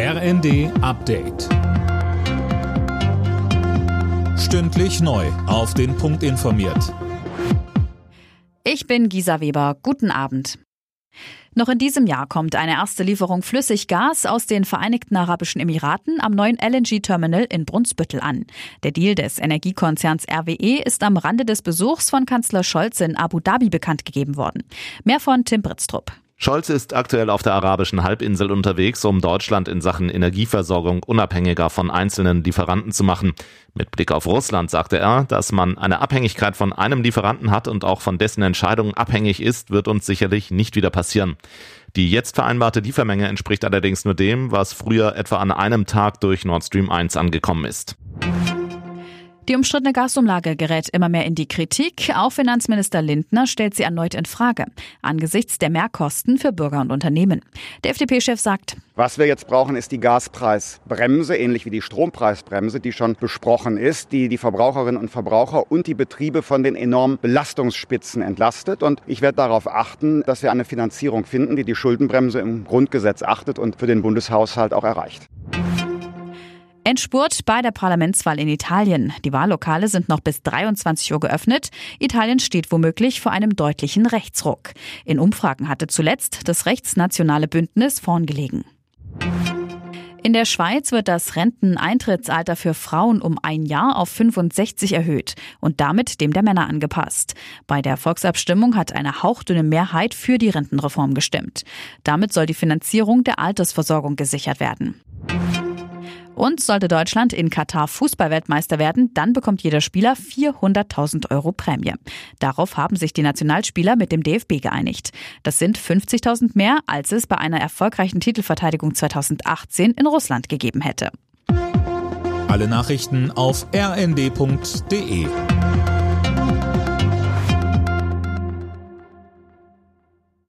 RND Update. Stündlich neu. Auf den Punkt informiert. Ich bin Gisa Weber. Guten Abend. Noch in diesem Jahr kommt eine erste Lieferung Flüssiggas aus den Vereinigten Arabischen Emiraten am neuen LNG-Terminal in Brunsbüttel an. Der Deal des Energiekonzerns RWE ist am Rande des Besuchs von Kanzler Scholz in Abu Dhabi bekannt gegeben worden. Mehr von Tim Britztrup. Scholz ist aktuell auf der arabischen Halbinsel unterwegs, um Deutschland in Sachen Energieversorgung unabhängiger von einzelnen Lieferanten zu machen. Mit Blick auf Russland sagte er, dass man eine Abhängigkeit von einem Lieferanten hat und auch von dessen Entscheidungen abhängig ist, wird uns sicherlich nicht wieder passieren. Die jetzt vereinbarte Liefermenge entspricht allerdings nur dem, was früher etwa an einem Tag durch Nord Stream 1 angekommen ist. Die umstrittene Gasumlage gerät immer mehr in die Kritik. Auch Finanzminister Lindner stellt sie erneut in Frage, angesichts der Mehrkosten für Bürger und Unternehmen. Der FDP-Chef sagt, was wir jetzt brauchen, ist die Gaspreisbremse, ähnlich wie die Strompreisbremse, die schon besprochen ist, die die Verbraucherinnen und Verbraucher und die Betriebe von den enormen Belastungsspitzen entlastet. Und ich werde darauf achten, dass wir eine Finanzierung finden, die die Schuldenbremse im Grundgesetz achtet und für den Bundeshaushalt auch erreicht. Endspurt bei der Parlamentswahl in Italien. Die Wahllokale sind noch bis 23 Uhr geöffnet. Italien steht womöglich vor einem deutlichen Rechtsruck. In Umfragen hatte zuletzt das rechtsnationale Bündnis vorn gelegen. In der Schweiz wird das Renteneintrittsalter für Frauen um ein Jahr auf 65 erhöht und damit dem der Männer angepasst. Bei der Volksabstimmung hat eine hauchdünne Mehrheit für die Rentenreform gestimmt. Damit soll die Finanzierung der Altersversorgung gesichert werden. Und sollte Deutschland in Katar Fußballweltmeister werden, dann bekommt jeder Spieler 400.000 Euro Prämie. Darauf haben sich die Nationalspieler mit dem DFB geeinigt. Das sind 50.000 mehr, als es bei einer erfolgreichen Titelverteidigung 2018 in Russland gegeben hätte. Alle Nachrichten auf rnd.de